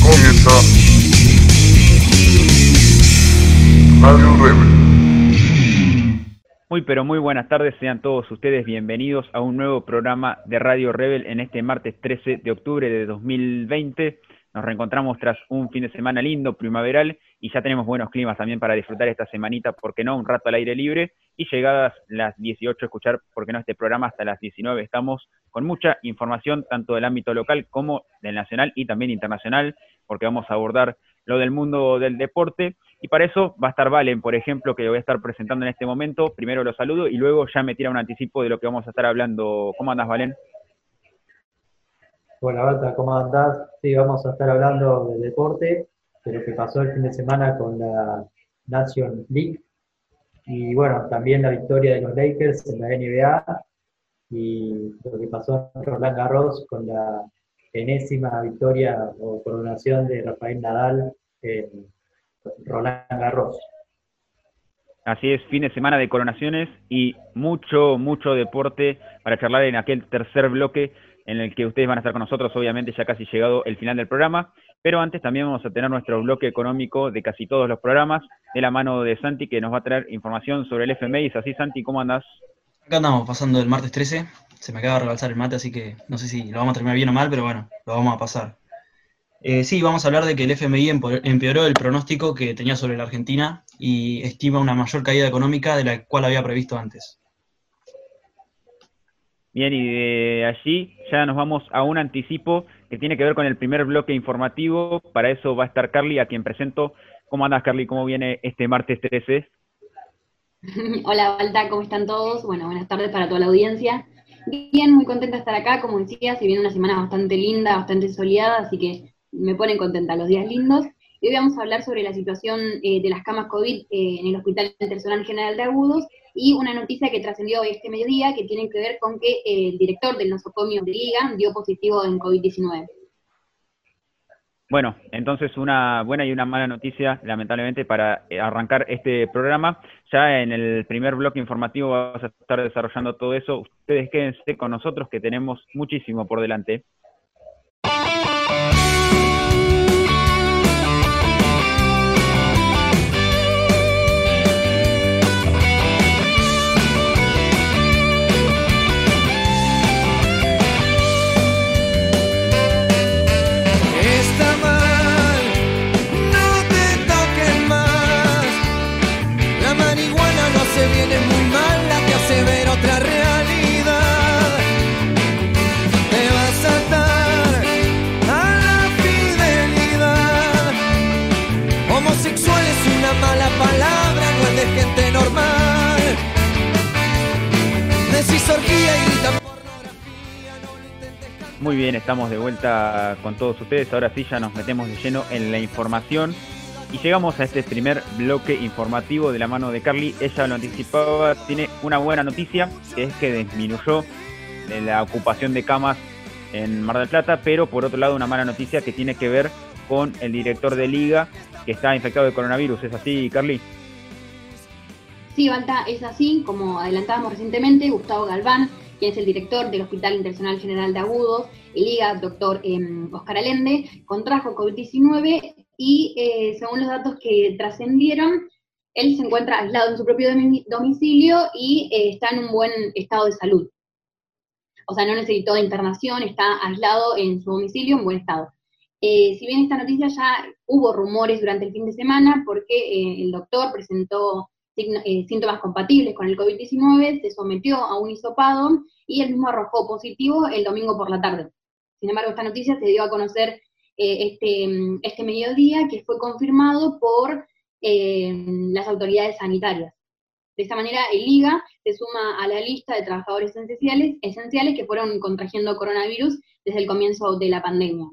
Comienza Radio Rebel. Muy pero muy buenas tardes, sean todos ustedes bienvenidos a un nuevo programa de Radio Rebel en este martes 13 de octubre de 2020. Nos reencontramos tras un fin de semana lindo, primaveral, y ya tenemos buenos climas también para disfrutar esta semanita, ¿por qué no? Un rato al aire libre. Y llegadas las 18, escuchar, ¿por qué no? Este programa hasta las 19. Estamos con mucha información, tanto del ámbito local como del nacional y también internacional, porque vamos a abordar lo del mundo del deporte. Y para eso va a estar Valen, por ejemplo, que voy a estar presentando en este momento. Primero lo saludo y luego ya me tira un anticipo de lo que vamos a estar hablando. ¿Cómo andas, Valen? Hola, Balta, ¿cómo andás? Sí, vamos a estar hablando del deporte, de lo que pasó el fin de semana con la Nation League y bueno, también la victoria de los Lakers en la NBA y lo que pasó en Roland Garros con la enésima victoria o coronación de Rafael Nadal en Roland Garros. Así es, fin de semana de coronaciones y mucho, mucho deporte para charlar en aquel tercer bloque en el que ustedes van a estar con nosotros, obviamente ya casi llegado el final del programa, pero antes también vamos a tener nuestro bloque económico de casi todos los programas, de la mano de Santi, que nos va a traer información sobre el FMI. ¿Es así, Santi? ¿Cómo andás? Acá andamos pasando el martes 13, se me acaba de rebalsar el mate, así que no sé si lo vamos a terminar bien o mal, pero bueno, lo vamos a pasar. Eh, sí, vamos a hablar de que el FMI empeoró el pronóstico que tenía sobre la Argentina y estima una mayor caída económica de la cual había previsto antes. Bien, y de allí ya nos vamos a un anticipo que tiene que ver con el primer bloque informativo. Para eso va a estar Carly, a quien presento. ¿Cómo andas, Carly? ¿Cómo viene este martes 13? Hola, Valta, ¿cómo están todos? Bueno, buenas tardes para toda la audiencia. Bien, muy contenta de estar acá, como decía, si viene una semana bastante linda, bastante soleada, así que me ponen contenta los días lindos. Hoy vamos a hablar sobre la situación eh, de las camas COVID eh, en el Hospital Internacional General de Agudos y una noticia que trascendió este mediodía que tiene que ver con que eh, el director del nosocomio de Liga dio positivo en COVID-19. Bueno, entonces una buena y una mala noticia, lamentablemente, para arrancar este programa. Ya en el primer bloque informativo vamos a estar desarrollando todo eso. Ustedes quédense con nosotros que tenemos muchísimo por delante. Estamos de vuelta con todos ustedes. Ahora sí, ya nos metemos de lleno en la información. Y llegamos a este primer bloque informativo de la mano de Carly. Ella lo anticipaba, tiene una buena noticia, que es que disminuyó la ocupación de camas en Mar del Plata, pero por otro lado una mala noticia que tiene que ver con el director de liga que está infectado de coronavirus. ¿Es así, Carly? Sí, Balta, es así, como adelantábamos recientemente, Gustavo Galván quien es el director del Hospital Internacional General de Agudos, el IGA, doctor Oscar em, Allende, contrajo COVID-19 y eh, según los datos que trascendieron, él se encuentra aislado en su propio domicilio y eh, está en un buen estado de salud. O sea, no necesitó de internación, está aislado en su domicilio en buen estado. Eh, si bien esta noticia ya hubo rumores durante el fin de semana porque el doctor presentó eh, síntomas compatibles con el COVID-19, se sometió a un hisopado y él mismo arrojó positivo el domingo por la tarde. Sin embargo, esta noticia se dio a conocer eh, este, este mediodía, que fue confirmado por eh, las autoridades sanitarias. De esta manera, el IGA se suma a la lista de trabajadores esenciales, esenciales que fueron contrayendo coronavirus desde el comienzo de la pandemia.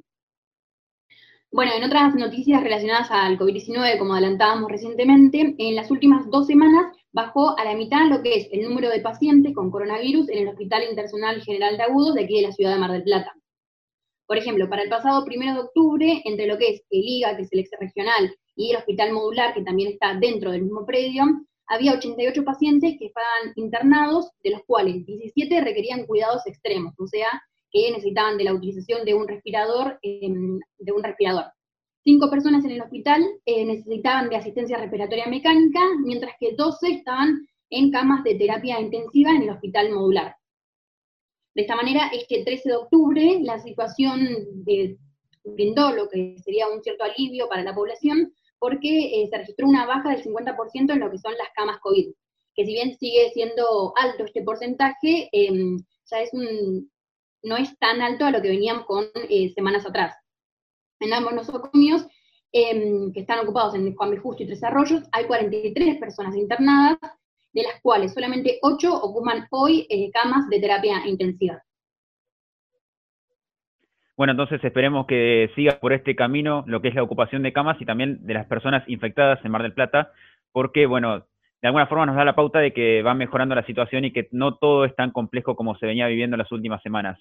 Bueno, en otras noticias relacionadas al COVID-19, como adelantábamos recientemente, en las últimas dos semanas bajó a la mitad lo que es el número de pacientes con coronavirus en el Hospital Internacional General de Agudos de aquí de la ciudad de Mar del Plata. Por ejemplo, para el pasado primero de octubre, entre lo que es el IGA, que es el ex regional, y el Hospital Modular, que también está dentro del mismo predio, había 88 pacientes que estaban internados, de los cuales 17 requerían cuidados extremos, o sea, que necesitaban de la utilización de un respirador, em, de un respirador. Cinco personas en el hospital eh, necesitaban de asistencia respiratoria mecánica, mientras que 12 estaban en camas de terapia intensiva en el hospital modular. De esta manera es que el 13 de octubre la situación de, brindó lo que sería un cierto alivio para la población, porque eh, se registró una baja del 50% en lo que son las camas COVID, que si bien sigue siendo alto este porcentaje, em, ya es un, no es tan alto a lo que veníamos con eh, semanas atrás. En ambos nosocomios, em, que están ocupados en Juan B. Justo y Tres Arroyos, hay 43 personas internadas, de las cuales solamente 8 ocupan hoy eh, camas de terapia intensiva. Bueno, entonces esperemos que siga por este camino lo que es la ocupación de camas y también de las personas infectadas en Mar del Plata, porque, bueno, de alguna forma nos da la pauta de que va mejorando la situación y que no todo es tan complejo como se venía viviendo en las últimas semanas.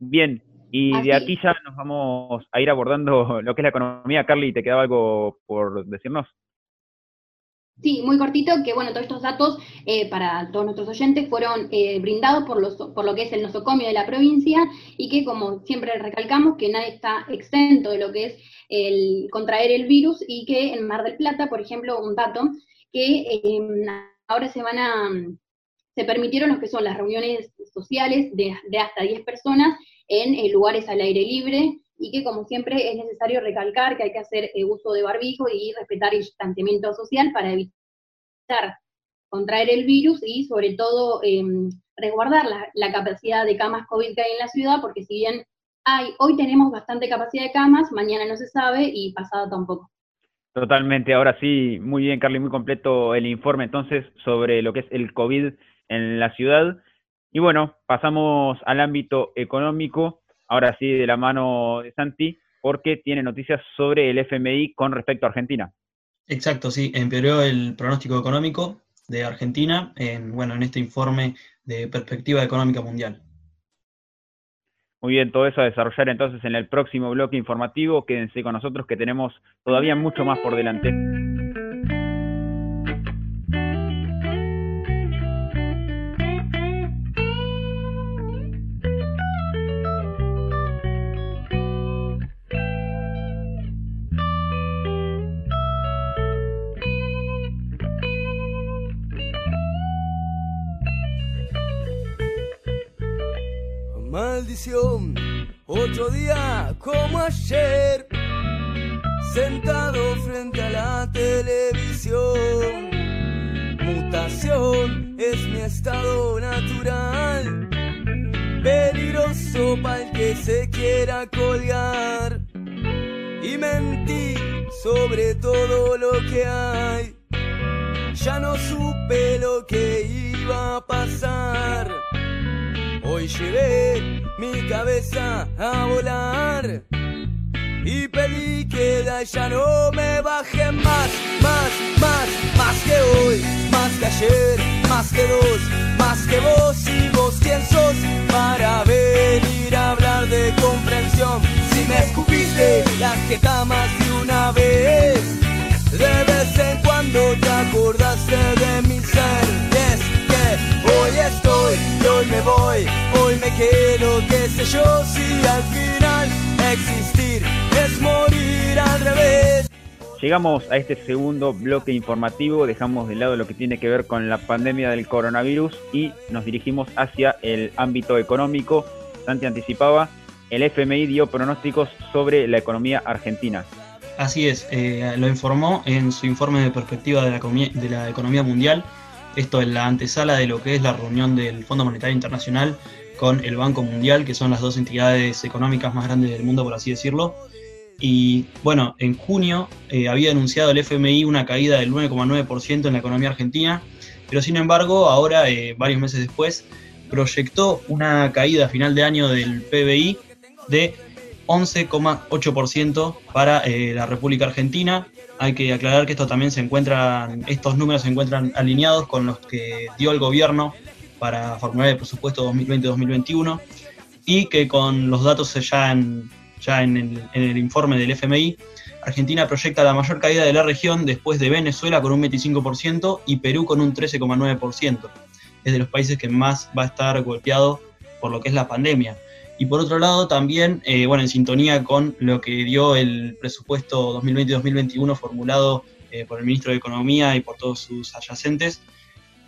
Bien, y de aquí ya nos vamos a ir abordando lo que es la economía. Carly, ¿te quedaba algo por decirnos? Sí, muy cortito, que bueno, todos estos datos eh, para todos nuestros oyentes fueron eh, brindados por, los, por lo que es el nosocomio de la provincia y que como siempre recalcamos que nadie está exento de lo que es el contraer el virus y que en Mar del Plata, por ejemplo, un dato, que em, ahora se van a, se permitieron lo que son las reuniones sociales de, de hasta 10 personas en eh, lugares al aire libre, y que como siempre es necesario recalcar que hay que hacer eh, uso de barbijo y respetar el distanciamiento social para evitar contraer el virus y sobre todo em, resguardar la, capacidad de camas COVID que hay en la ciudad, porque si bien hay, hoy tenemos bastante capacidad de camas, mañana no se sabe y pasado tampoco. Totalmente, ahora sí, muy bien Carly, muy completo el informe entonces sobre lo que es el COVID en la ciudad. Y bueno, pasamos al ámbito económico ahora sí de la mano de Santi, porque tiene noticias sobre el FMI con respecto a Argentina. Exacto, sí, empeoró el pronóstico económico de Argentina en, bueno, en este informe de perspectiva económica mundial. Muy bien, todo eso a desarrollar entonces en el próximo bloque informativo. Quédense con nosotros que tenemos todavía mucho más por delante. Como ayer, sentado frente a la televisión. Mutación es mi estado natural, peligroso para el que se quiera colgar. Y mentí sobre todo lo que hay. Ya no supe lo que iba a pasar. Hoy llevé mi cabeza a volar. Y pedí que de ya no me baje más, más, más, más que hoy, más que ayer, más que dos, más que vos y vos quién sos para venir a hablar de comprensión. Si me escupiste las más de una vez, de vez en cuando te acordaste de mi ser, es que hoy estoy y hoy me voy quedo, qué sé yo, si al final existir es morir al revés. Llegamos a este segundo bloque informativo, dejamos de lado lo que tiene que ver con la pandemia del coronavirus y nos dirigimos hacia el ámbito económico. Santi anticipaba, el FMI dio pronósticos sobre la economía argentina. Así es, eh, lo informó en su informe de perspectiva de la, de la economía mundial, esto en la antesala de lo que es la reunión del Fondo Monetario Internacional con el Banco Mundial, que son las dos entidades económicas más grandes del mundo, por así decirlo. Y bueno, en junio eh, había anunciado el FMI una caída del 9,9% en la economía argentina, pero sin embargo, ahora, eh, varios meses después, proyectó una caída a final de año del PBI de 11,8% para eh, la República Argentina. Hay que aclarar que esto también se encuentran, estos números se encuentran alineados con los que dio el gobierno para formular el presupuesto 2020-2021 y que con los datos ya en, ya en el, informe del FMI Argentina proyecta la mayor caída de la región después de Venezuela con un 25% y Perú con un 13,9%. Es de los países que más va a estar golpeado por lo que es la pandemia. Y por otro lado, también, eh, bueno, en sintonía con lo que dio el presupuesto 2020-2021 formulado eh, por el ministro de Economía y por todos sus adyacentes,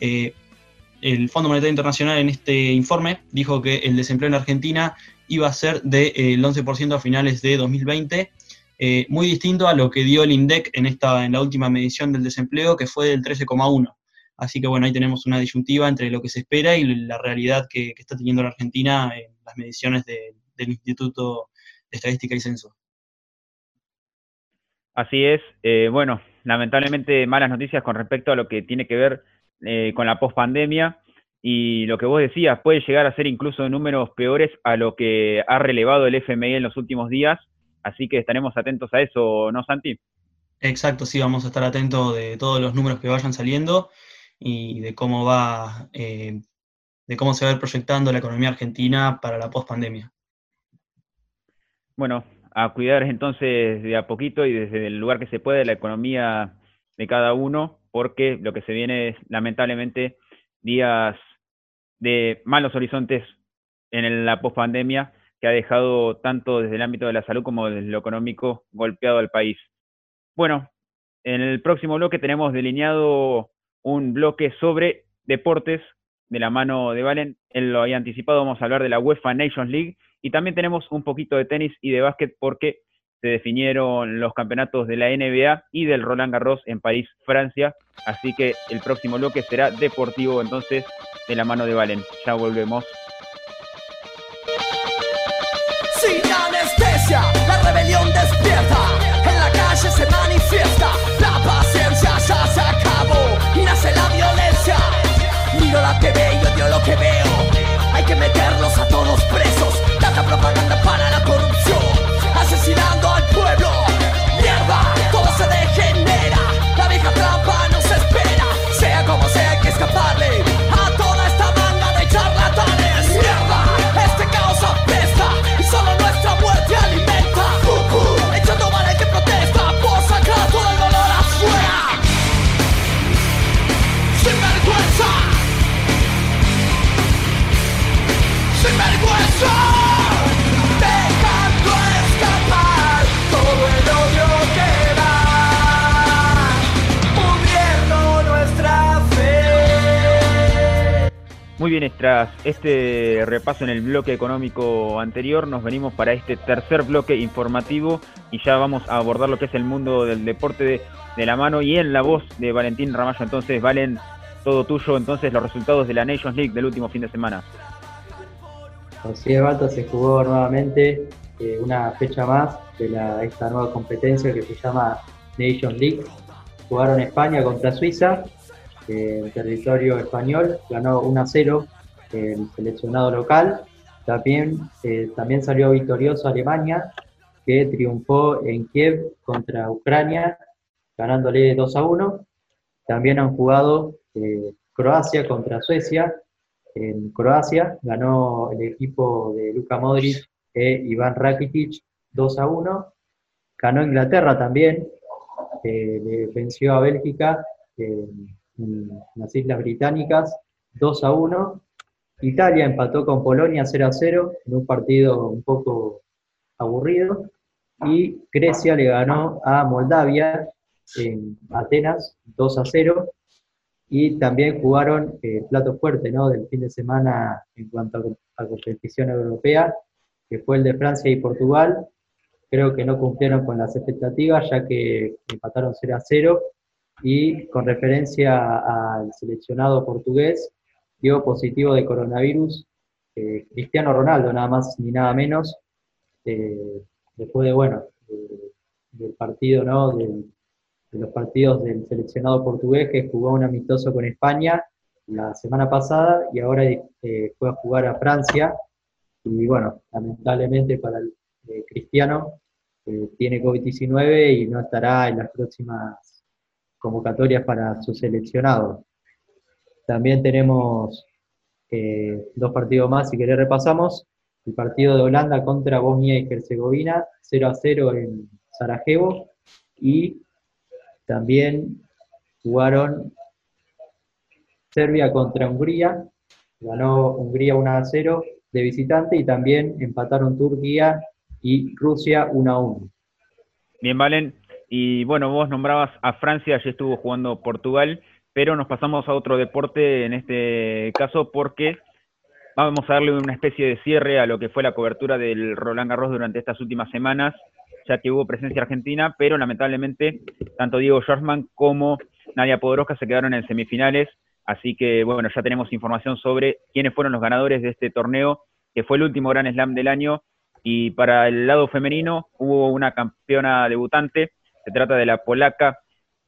eh, el Fondo Monetario Internacional en este informe dijo que el desempleo en Argentina iba a ser del 11% a finales de 2020, muy distinto a lo que dio el INDEC en, esta, en la última medición del desempleo, que fue del 13,1%. Así que bueno, ahí tenemos una disyuntiva entre lo que se espera y la realidad que, está teniendo la Argentina en las mediciones del Instituto de Estadística y Censo. Así es. Eh, bueno, lamentablemente malas noticias con respecto a lo que tiene que ver eh, con la pospandemia y lo que vos decías puede llegar a ser incluso números peores a lo que ha relevado el FMI en los últimos días. Así que estaremos atentos a eso, ¿no, Santi? Exacto, sí, vamos a estar atentos de todos los números que vayan saliendo y de cómo va, eh, de cómo se va a ir proyectando la economía argentina para la pospandemia. Bueno, a cuidar entonces de a poquito y desde el lugar que se puede la economía de cada uno, porque lo que se viene es lamentablemente días de malos horizontes en la pospandemia que ha dejado tanto desde el ámbito de la salud como desde lo económico golpeado al país. Bueno, en el próximo bloque tenemos delineado un bloque sobre deportes de la mano de Valen. Él lo había anticipado, vamos a hablar de la UEFA Nations League y también tenemos un poquito de tenis y de básquet porque se definieron los campeonatos de la NBA y del Roland Garros en París, Francia. Así que el próximo bloque será deportivo entonces de la mano de Valen. Ya volvemos. Sin anestesia, la rebelión despierta, en la calle se manifiesta, la paciencia ya se y nace la violencia. Miro la TV y odio Muy bien, tras este repaso en el bloque económico anterior, nos venimos para este tercer bloque informativo y ya vamos a abordar lo que es el mundo del deporte de, la mano y en la voz de Valentín Ramallo. Entonces, Valen, todo tuyo, entonces los resultados de la Nations League del último fin de semana. Así Balta se jugó nuevamente eh, una fecha más de esta nueva competencia que se llama Nations League. Jugaron España contra Suiza en territorio español, ganó 1 a 0 el seleccionado local. También, eh, también salió victorioso Alemania, que triunfó en Kiev contra Ucrania, ganándole 2 a 1. También han jugado eh, Croacia contra Suecia. En Croacia ganó el equipo de Luka Modric e Iván Rakitic 2 a 1. Ganó Inglaterra también, eh, venció a Bélgica en las Islas Británicas, 2 a 1. Italia empató con Polonia 0 a 0 en un partido un poco aburrido. Y Grecia le ganó a Moldavia en Atenas 2 a 0. Y también jugaron el plato fuerte ¿no? del fin de semana en cuanto a, a competición europea, que fue el de Francia y Portugal. Creo que no cumplieron con las expectativas, ya que empataron 0 a 0 y con referencia al seleccionado portugués, dio positivo de coronavirus eh, Cristiano Ronaldo, nada más ni nada menos, eh, después de, bueno, del partido, ¿no? de los partidos del seleccionado portugués que jugó un amistoso con España la semana pasada y ahora eh, fue a jugar a Francia. Y bueno, lamentablemente para el Cristiano tiene COVID-19 y no estará en las próximas convocatorias para su seleccionado. También tenemos eh, dos partidos más, si querés repasamos. El partido de Holanda contra Bosnia y Herzegovina, 0 a 0 en Sarajevo. y también jugaron Serbia contra Hungría, ganó Hungría 1 a 0 de visitante y también empataron Turquía y Rusia 1 a 1. Bien, Valen. Y bueno, vos nombrabas a Francia, allí estuvo jugando Portugal, pero nos pasamos a otro deporte en este caso porque vamos a darle una especie de cierre a lo que fue la cobertura del Roland Garros durante estas últimas semanas, ya que hubo presencia argentina, pero lamentablemente tanto Diego Schwartzman como Nadia Podoroska se quedaron en semifinales, así que bueno, ya tenemos información sobre quiénes fueron los ganadores de este torneo, que fue el último Gran Slam del año, y para el lado femenino hubo una campeona debutante, se trata de la polaca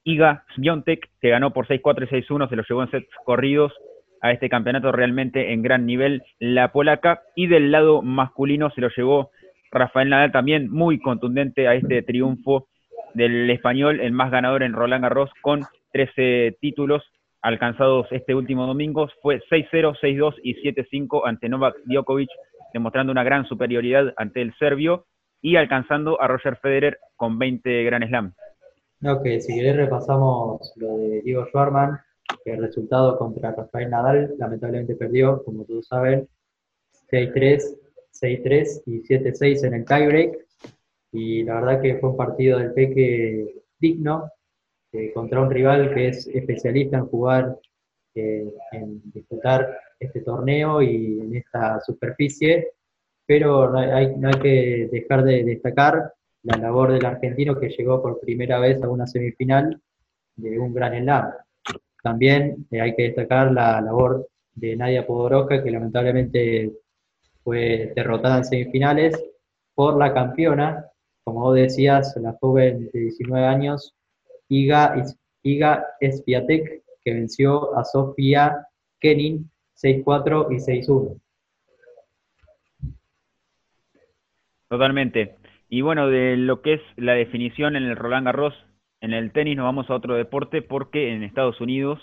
Iga Świątek, que ganó por 6-4 y 6-1, se lo llevó en sets corridos a este campeonato realmente en gran nivel la polaca. Y del lado masculino se lo llevó Rafael Nadal también muy contundente a este triunfo del español, el más ganador en Roland Garros, con 13 títulos alcanzados este último domingo. Fue 6-0, 6-2 y 7-5 ante Novak Djokovic, demostrando una gran superioridad ante el serbio y alcanzando a Roger Federer con 20 Grand Slam. Que si querés repasamos lo de Diego Schwarman, el resultado contra Rafael Nadal lamentablemente perdió, como todos saben, 6-3, 6-3 y 7-6 en el tiebreak. Y la verdad que fue un partido del Peque digno, eh, contra un rival que es especialista en jugar, eh, en disputar este torneo y en esta superficie, pero hay, no hay que dejar de destacar la labor del argentino que llegó por primera vez a una semifinal de un gran slam. También eh, hay que destacar la labor de Nadia Podoroska, que lamentablemente fue derrotada en semifinales por la campeona, como vos decías, la joven de 19 años, Iga, Iga Espiatek, que venció a Sofía Kenin 6-4 y 6-1. Totalmente. Y bueno, de lo que es la definición en el Roland Garros, en el tenis nos vamos a otro deporte porque en Estados Unidos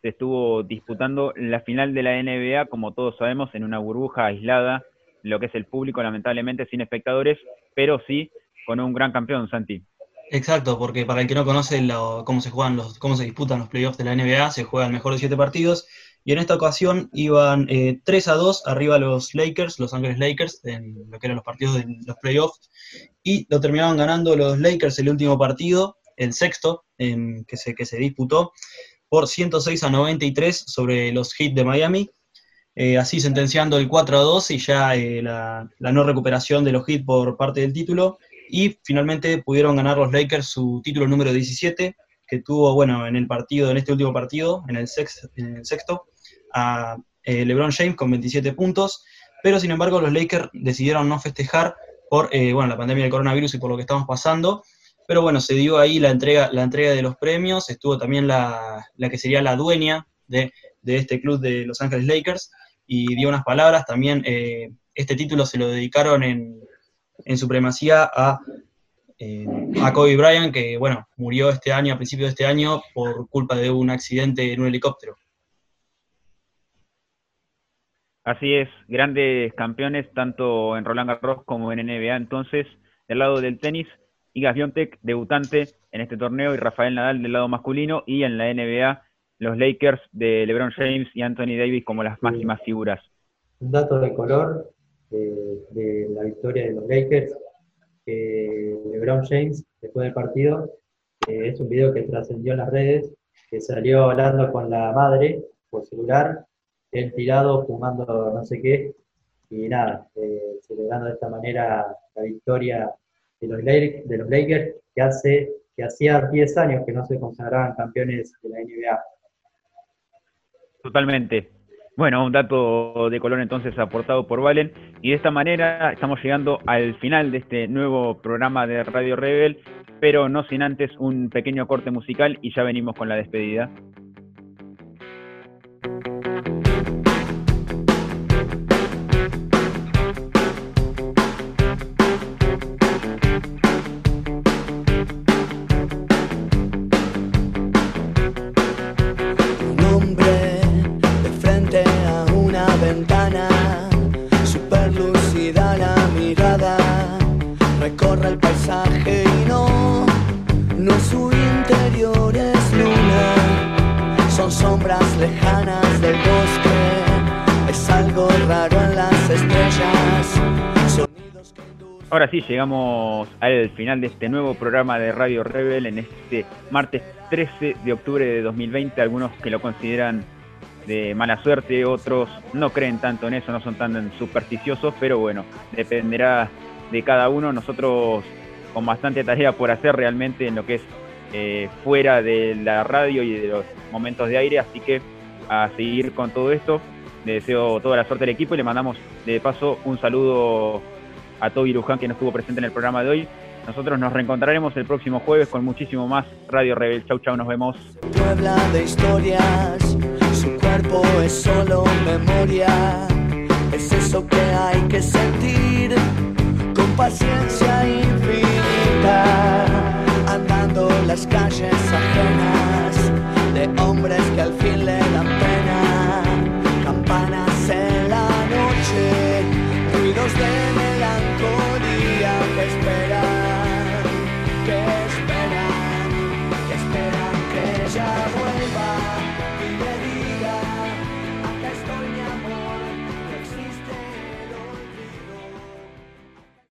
se estuvo disputando la final de la NBA, como todos sabemos, en una burbuja aislada, lo que es el público, lamentablemente sin espectadores, pero sí con un gran campeón, Santi. Exacto, porque para el que no conoce cómo se juegan los, cómo se disputan los playoffs de la NBA, se juegan mejor de siete partidos y en esta ocasión iban 3 eh, a 2 arriba los Lakers, Los Ángeles Lakers, en lo que eran los partidos de los playoffs, y lo terminaban ganando los Lakers el último partido, el sexto, que, se, que se disputó, por 106 a 93 sobre los Heat de Miami, eh, así sentenciando el 4 a 2 y ya eh, la, no recuperación de los Heat por parte del título, y finalmente pudieron ganar los Lakers su título número 17, que tuvo, bueno, en el partido, en este último partido, en el, en el sexto, a eh, LeBron James con 27 puntos, pero sin embargo los Lakers decidieron no festejar por eh, bueno, la pandemia del coronavirus y por lo que estamos pasando. Pero bueno, se dio ahí la entrega, la entrega de los premios, estuvo también la, la que sería la dueña de, de, este club de Los Ángeles Lakers y dio unas palabras. También eh, este título se lo dedicaron en, en supremacía a, a Kobe Bryant, que bueno, murió este año, a principios de este año, por culpa de un accidente en un helicóptero. Así es, grandes campeones tanto en Roland Garros como en NBA. Entonces, del lado del tenis, Iga Swiatek, debutante en este torneo, y Rafael Nadal del lado masculino, y en la NBA, los Lakers de LeBron James y Anthony Davis como las máximas figuras. Un dato de color de, la victoria de los Lakers, LeBron James, después del partido, es un video que trascendió en las redes, que salió hablando con la madre por celular él tirado, fumando no sé qué, y nada, eh, celebrando de esta manera la victoria de los, de los Lakers, que hace que hacía 10 años que no se consagraban campeones de la NBA. Totalmente. Bueno, un dato de color entonces aportado por Valen. Y de esta manera estamos llegando al final de este nuevo programa de Radio Rebel, pero no sin antes un pequeño corte musical y ya venimos con la despedida. Ahora sí, llegamos al final de este nuevo programa de Radio Rebel en este martes 13 de octubre de 2020. Algunos que lo consideran de mala suerte, otros no creen tanto en eso, no son tan supersticiosos, pero bueno, dependerá de cada uno. Nosotros con bastante tarea por hacer realmente en lo que es eh, fuera de la radio y de los momentos de aire, así que a seguir con todo esto. Le deseo toda la suerte al equipo y le mandamos de paso un saludo a Toby Luján que no estuvo presente en el programa de hoy. Nosotros nos reencontraremos el próximo jueves con muchísimo más Radio Rebel. Chau, chau, nos vemos. Puebla de historias, su cuerpo es solo memoria. Es eso que hay que sentir con paciencia infinita, andando las calles ajenas de hombres que al fin le dan pena